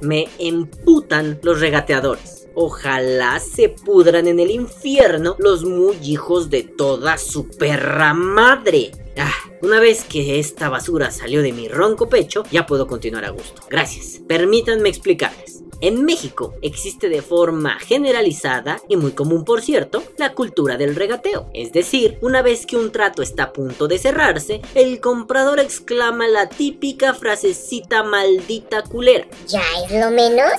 Me emputan los regateadores. Ojalá se pudran en el infierno los muy hijos de toda su perra madre. Ah, una vez que esta basura salió de mi ronco pecho, ya puedo continuar a gusto. Gracias. Permítanme explicarles. En México existe de forma generalizada y muy común por cierto la cultura del regateo. Es decir, una vez que un trato está a punto de cerrarse, el comprador exclama la típica frasecita maldita culera. ¿Ya es lo menos?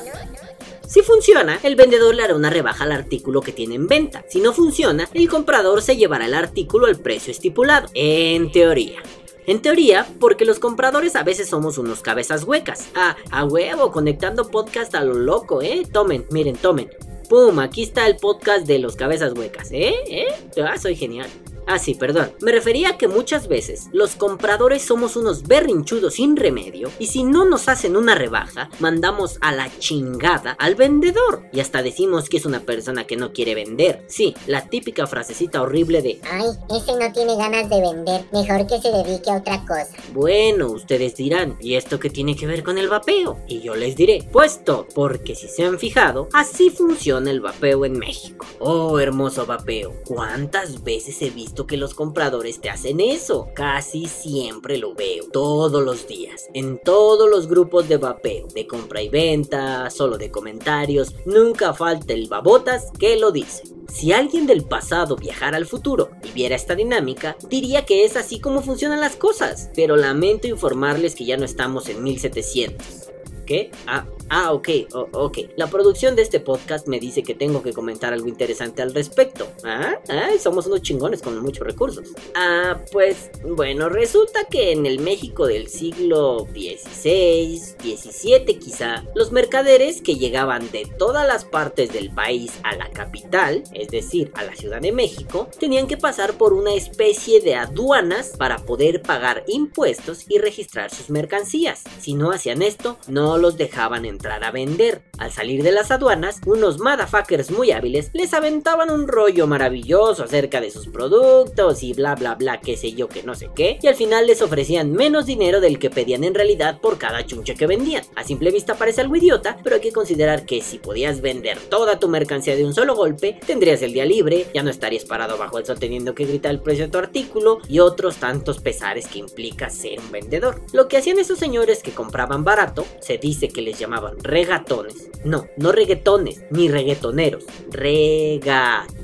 Si funciona, el vendedor le hará una rebaja al artículo que tiene en venta. Si no funciona, el comprador se llevará el artículo al precio estipulado. En teoría. En teoría, porque los compradores a veces somos unos cabezas huecas. Ah, a huevo, conectando podcast a lo loco, ¿eh? Tomen, miren, tomen. ¡Pum! Aquí está el podcast de los cabezas huecas, ¿eh? ¿Eh? Ah, soy genial. Ah, sí, perdón. Me refería a que muchas veces los compradores somos unos berrinchudos sin remedio y si no nos hacen una rebaja, mandamos a la chingada al vendedor y hasta decimos que es una persona que no quiere vender. Sí, la típica frasecita horrible de Ay, ese no tiene ganas de vender, mejor que se dedique a otra cosa. Bueno, ustedes dirán, ¿y esto qué tiene que ver con el vapeo? Y yo les diré, puesto, porque si se han fijado, así funciona el vapeo en México. Oh, hermoso vapeo, ¿cuántas veces he visto que los compradores te hacen eso. Casi siempre lo veo, todos los días, en todos los grupos de vapeo, de compra y venta, solo de comentarios, nunca falta el babotas que lo dice. Si alguien del pasado viajara al futuro y viera esta dinámica, diría que es así como funcionan las cosas, pero lamento informarles que ya no estamos en 1700. ¿Qué? Ah, Ah, ok, ok. La producción de este podcast me dice que tengo que comentar algo interesante al respecto. Ah, Ay, somos unos chingones con muchos recursos. Ah, pues bueno, resulta que en el México del siglo XVI, XVII quizá, los mercaderes que llegaban de todas las partes del país a la capital, es decir, a la Ciudad de México, tenían que pasar por una especie de aduanas para poder pagar impuestos y registrar sus mercancías. Si no hacían esto, no los dejaban entrar a vender. Al salir de las aduanas, unos motherfuckers muy hábiles les aventaban un rollo maravilloso acerca de sus productos y bla bla bla, qué sé yo, que no sé qué, y al final les ofrecían menos dinero del que pedían en realidad por cada chunche que vendían. A simple vista parece algo idiota, pero hay que considerar que si podías vender toda tu mercancía de un solo golpe, tendrías el día libre, ya no estarías parado bajo el sol teniendo que gritar el precio de tu artículo y otros tantos pesares que implica ser un vendedor. Lo que hacían esos señores que compraban barato, se dice que les llamaban regatones. No, no reggaetones, ni reggaetoneros. Regatones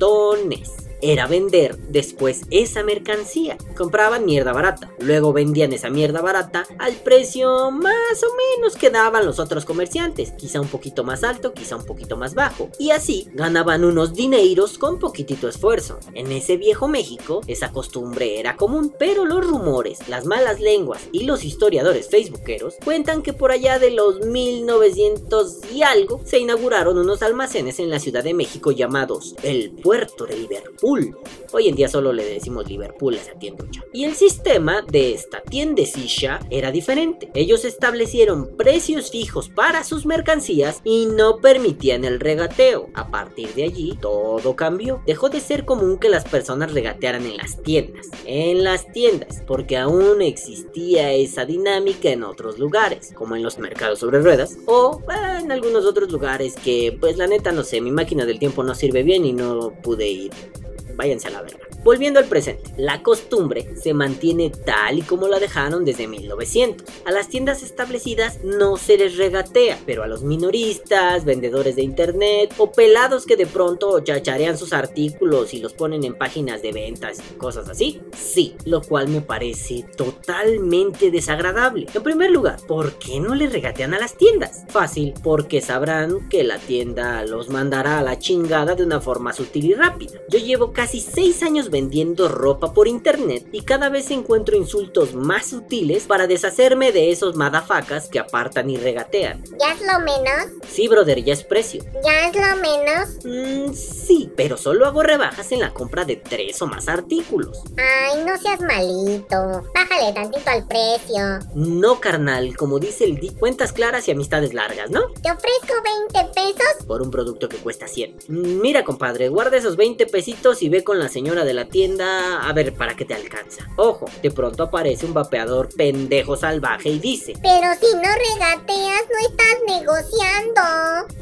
era vender después esa mercancía. Compraban mierda barata, luego vendían esa mierda barata al precio más o menos que daban los otros comerciantes, quizá un poquito más alto, quizá un poquito más bajo, y así ganaban unos dineros con poquitito esfuerzo. En ese viejo México esa costumbre era común, pero los rumores, las malas lenguas y los historiadores facebookeros cuentan que por allá de los 1900 y algo se inauguraron unos almacenes en la Ciudad de México llamados el Puerto de Liverpool Hoy en día solo le decimos Liverpool a esa tienducha. Y el sistema de esta tiendecilla era diferente. Ellos establecieron precios fijos para sus mercancías y no permitían el regateo. A partir de allí, todo cambió. Dejó de ser común que las personas regatearan en las tiendas. En las tiendas, porque aún existía esa dinámica en otros lugares, como en los mercados sobre ruedas o en algunos otros lugares que, pues la neta, no sé, mi máquina del tiempo no sirve bien y no pude ir váyanse a la verga. Volviendo al presente, la costumbre se mantiene tal y como la dejaron desde 1900. A las tiendas establecidas no se les regatea, pero a los minoristas, vendedores de internet o pelados que de pronto chacharean sus artículos y los ponen en páginas de ventas y cosas así, sí, lo cual me parece totalmente desagradable. En primer lugar, ¿por qué no le regatean a las tiendas? Fácil, porque sabrán que la tienda los mandará a la chingada de una forma sutil y rápida. Yo llevo casi 6 años vendiendo ropa por internet y cada vez encuentro insultos más sutiles para deshacerme de esos madafacas que apartan y regatean. ¿Ya es lo menos? Sí, brother, ya es precio. ¿Ya es lo menos? Mm, sí, pero solo hago rebajas en la compra de tres o más artículos. Ay, no seas malito. Bájale tantito al precio. No, carnal, como dice el di, cuentas claras y amistades largas, ¿no? Te ofrezco 20 pesos por un producto que cuesta 100. Mira, compadre, guarda esos 20 pesitos y ve con la señora de la tienda a ver para qué te alcanza. Ojo, de pronto aparece un vapeador pendejo salvaje y dice, Pero si no regateas, no estás negociando.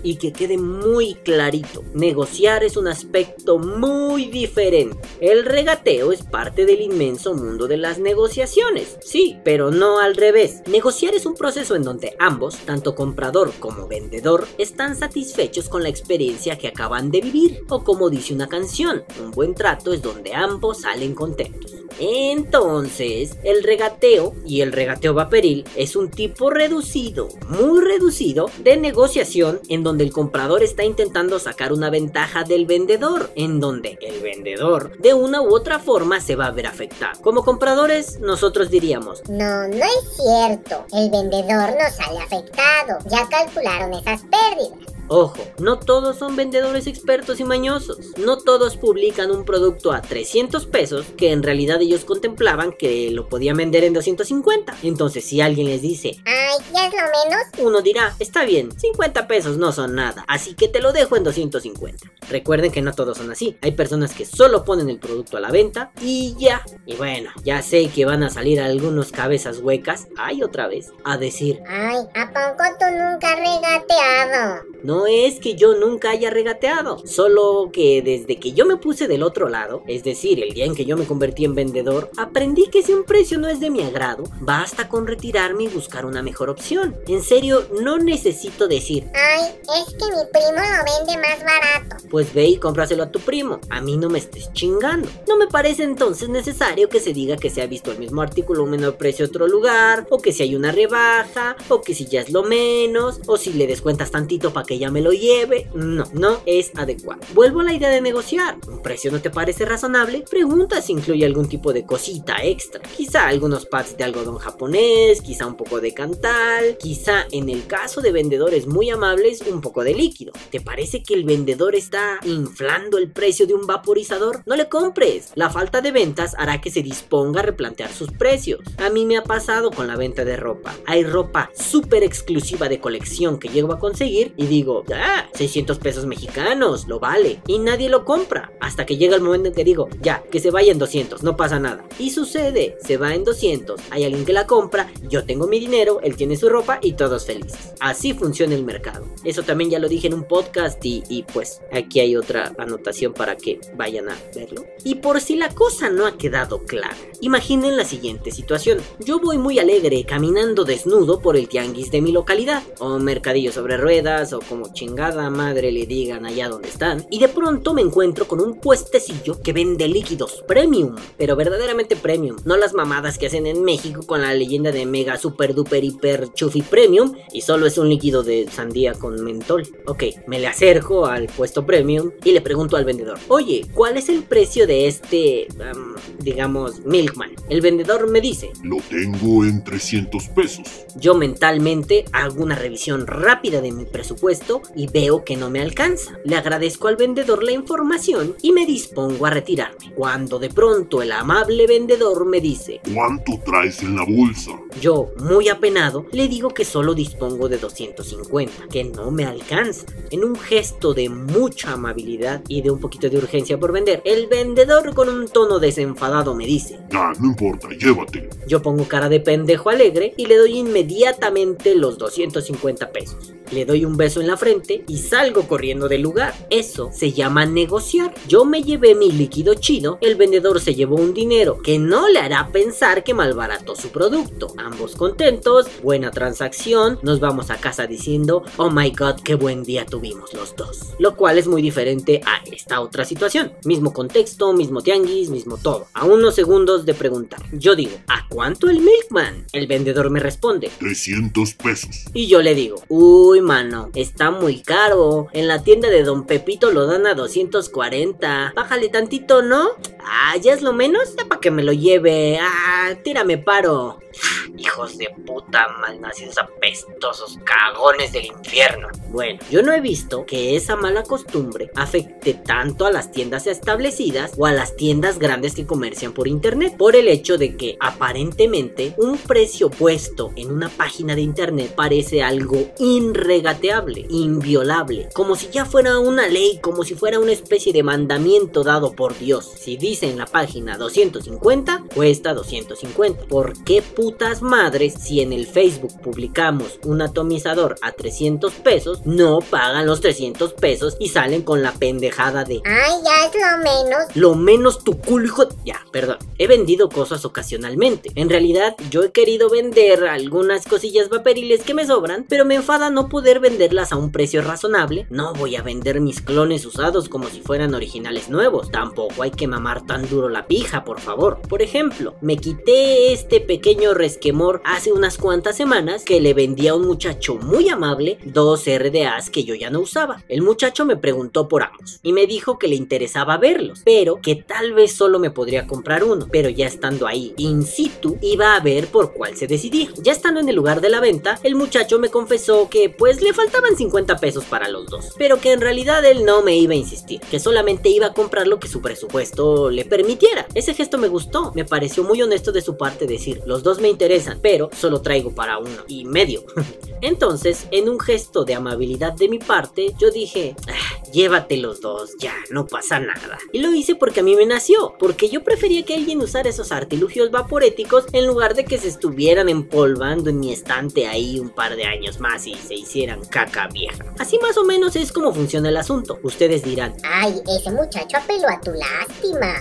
y que quede muy clarito, negociar es un aspecto muy diferente. El regateo es parte del inmenso mundo de las negociaciones, sí, pero no al revés. Negociar es un proceso en donde ambos, tanto comprador como vendedor, están satisfechos con la experiencia que acaban de vivir, o como dice una canción, un buen trato es donde ambos salen contentos. Entonces, el regateo y el regateo vaporil es un tipo reducido, muy reducido, de negociación en donde el comprador está intentando sacar una ventaja del vendedor, en donde el vendedor de una u otra forma se va a ver afectado. Como compradores, nosotros diríamos, No, no es cierto. El vendedor no sale afectado. Ya calcularon esas pérdidas. Ojo, no todos son vendedores expertos y mañosos. No todos publican un producto a 300 pesos que en realidad ellos contemplaban que lo podían vender en 250. Entonces, si alguien les dice, Ay, ya es lo menos. uno dirá, está bien, 50 pesos no son nada, así que te lo dejo en 250. Recuerden que no todos son así. Hay personas que solo ponen el producto a la venta y ya. Y bueno, ya sé que van a salir algunos cabezas huecas, ay otra vez, a decir, Ay, ¿a poco tú nunca regateado? No es que yo nunca haya regateado, solo que desde que yo me puse del otro lado, es decir, el día en que yo me convertí en vendedor, aprendí que si un precio no es de mi agrado, basta con retirarme y buscar una mejor opción. En serio, no necesito decir, Ay, es que mi primo lo vende más barato. pues ve y cómpraselo a tu primo, a mí no me estés chingando. No me parece entonces necesario que se diga que se ha visto el mismo artículo a un menor precio en otro lugar, o que si hay una rebaja, o que si ya es lo menos, o si le descuentas tantito para que ya me lo lleve. No, no es adecuado. Vuelvo a la idea de negociar. ¿Un precio no te parece razonable? Pregunta si incluye algún tipo de cosita extra. Quizá algunos pads de algodón japonés, quizá un poco de cantal, quizá en el caso de vendedores muy amables, un poco de líquido. ¿Te parece que el vendedor está inflando el precio de un vaporizador? No le compres. La falta de ventas hará que se disponga a replantear sus precios. A mí me ha pasado con la venta de ropa. Hay ropa súper exclusiva de colección que llego a conseguir y ah, 600 pesos mexicanos, lo vale. Y nadie lo compra. Hasta que llega el momento en que digo, ya, que se vaya en 200, no pasa nada. Y sucede, se va en 200, hay alguien que la compra, yo tengo mi dinero, él tiene su ropa y todos felices. Así funciona el mercado. Eso también ya lo dije en un podcast y, y pues aquí hay otra anotación para que vayan a verlo. Y por si la cosa no ha quedado clara, imaginen la siguiente situación. Yo voy muy alegre caminando desnudo por el tianguis de mi localidad, o mercadillo sobre ruedas, o como chingada madre le digan allá donde están, y de pronto me encuentro con un puestecillo que vende líquidos premium, pero verdaderamente premium, no las mamadas que hacen en México con la leyenda de mega super duper hiper chufi premium y solo es un líquido de sandía con mentol. Ok, me le acerco al puesto premium y le pregunto al vendedor, oye, ¿cuál es el precio de este, am, digamos, Milkman? El vendedor me dice, Lo tengo en 300 pesos. yo mentalmente hago una revisión rápida de mi presupuesto y veo que no me alcanza. Le agradezco al vendedor la información y me dispongo a retirarme. Cuando de pronto el amable vendedor me dice, ¿Cuánto traes en la bolsa? yo, muy apenado, le digo que solo dispongo de 250, que no me alcanza. En un gesto de mucha amabilidad y de un poquito de urgencia por vender, el vendedor con un tono desenfadado me dice, Ya, no importa, llévatelo. yo pongo cara de pendejo alegre y le doy inmediatamente los 250 pesos. Le doy un beso en la frente y salgo corriendo del lugar. Eso se llama negociar. Yo me llevé mi líquido chino, el vendedor se llevó un dinero que no le hará pensar que malbarató su producto. Ambos contentos, buena transacción, nos vamos a casa diciendo, oh my god, qué buen día tuvimos los dos. Lo cual es muy diferente a esta otra situación. Mismo contexto, mismo tianguis, mismo todo. A unos segundos de preguntar. Yo digo, ¿a cuánto el Milkman? El vendedor me responde. 300 pesos. Y yo le digo, uy mano, está muy caro. En la tienda de Don Pepito lo dan a 240. Bájale tantito, ¿no? Ah, ya es lo menos. ¿Ya para que me lo lleve. Ah, tírame paro. Hijos de puta, malnacidos apestosos, cagones del infierno. Bueno, yo no he visto que esa mala costumbre afecte tanto a las tiendas establecidas o a las tiendas grandes que comercian por internet, por el hecho de que aparentemente un precio puesto en una página de internet parece algo irregateable, inviolable, como si ya fuera una ley, como si fuera una especie de mandamiento dado por Dios. Si dice en la página 250, cuesta 250. ¿Por qué putas madres si en el Facebook publicamos un atomizador a 300 pesos, no pagan los 300 pesos y salen con la pendejada de... Ay, ya es lo menos. Lo menos tu culo, hijo... Ya, perdón. He vendido cosas ocasionalmente. En realidad, yo he querido vender algunas cosillas vaporiles que me sobran, pero me enfada no poder venderlas a un precio razonable. No voy a vender mis clones usados como si fueran originales nuevos. Tampoco hay que mamar tan duro la pija, por favor. Por ejemplo, me quité este pequeño resquemor hace unas cuantas semanas que le vendí a un muchacho muy amable dos RDAs que yo ya no usaba. El muchacho me preguntó por ambos y me dijo que le interesaba verlos, pero que tal vez solo me podría comprar uno, pero ya estando ahí in situ iba a ver por cuál se decidía. Ya estando en el lugar de la venta, el muchacho me confesó que pues le faltaban 50 pesos para los dos, pero que en realidad él no me iba a insistir, que solamente iba a comprar lo que su presupuesto le permitiera. Ese gesto me gustó, me pareció muy honesto de su parte decir, los dos me interesan, pero solo traigo para uno y medio. Entonces, en un gesto de amabilidad de mi parte, yo dije, ah, llévate los dos, ya, no pasa nada. Y lo hice porque a mí me nació, porque yo prefería que alguien usara esos artilugios vaporéticos en lugar de que se estuvieran empolvando en mi estante ahí un par de años más y se hicieran caca vieja. Así más o menos es como funciona el asunto. Ustedes dirán, Ay, ese muchacho apeló a tu lástima.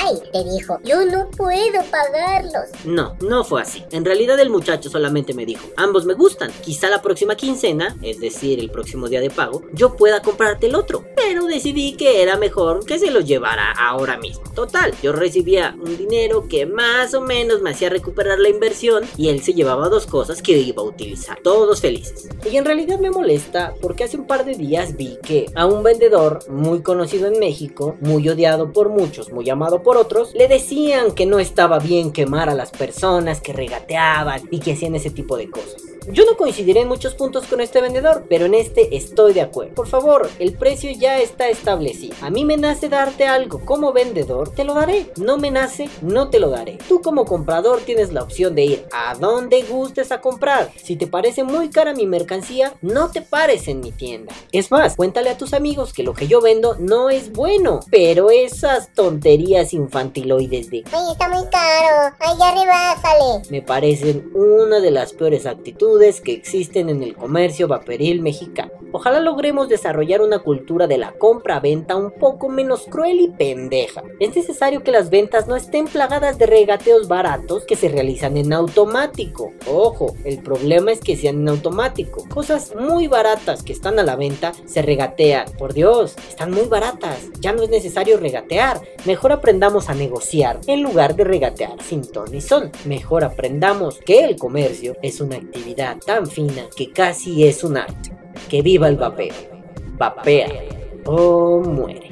Ay, te dijo, yo no puedo pagarlos. No, no fue así. En realidad el muchacho solamente me dijo, ambos me gustan. Quizá la próxima quincena, es decir, el próximo día de pago, yo pueda comprarte el otro. Pero decidí que era mejor que se lo llevara ahora mismo. Total, yo recibía un dinero que más o menos me hacía recuperar la inversión y él se llevaba dos cosas que iba a utilizar. Todos felices. Y en realidad me molesta porque hace un par de días vi que a un vendedor muy conocido en México, muy odiado por muchos, muy amado por otros, le decían que no estaba bien quemar a las personas que regateaban y que hacían ese tipo de cosas. Yo no coincidiré en muchos puntos con este vendedor, pero en este estoy de acuerdo. Por favor, el precio ya está establecido. A mí me nace darte algo como vendedor, te lo daré. No me nace, no te lo daré. Tú como comprador tienes la opción de ir a donde gustes a comprar. Si te parece muy cara mi mercancía, no te pares en mi tienda. Es más, cuéntale a tus amigos que lo que yo vendo no es bueno, pero esas tonterías infantiloides de Ay, está muy caro. Ay, ya rebásale. me parecen una de las peores actitudes que existen en el comercio vaporil mexicano. Ojalá logremos desarrollar una cultura de la compra-venta un poco menos cruel y pendeja. Es necesario que las ventas no estén plagadas de regateos baratos que se realizan en automático. Ojo, el problema es que sean en automático. Cosas muy baratas que están a la venta se regatean. Por Dios, están muy baratas. Ya no es necesario regatear. Mejor aprendamos a negociar en lugar de regatear sin ton y son. Mejor aprendamos que el comercio es una actividad tan fina que casi es un arte. Que viva el vapeo. Vapea o muere.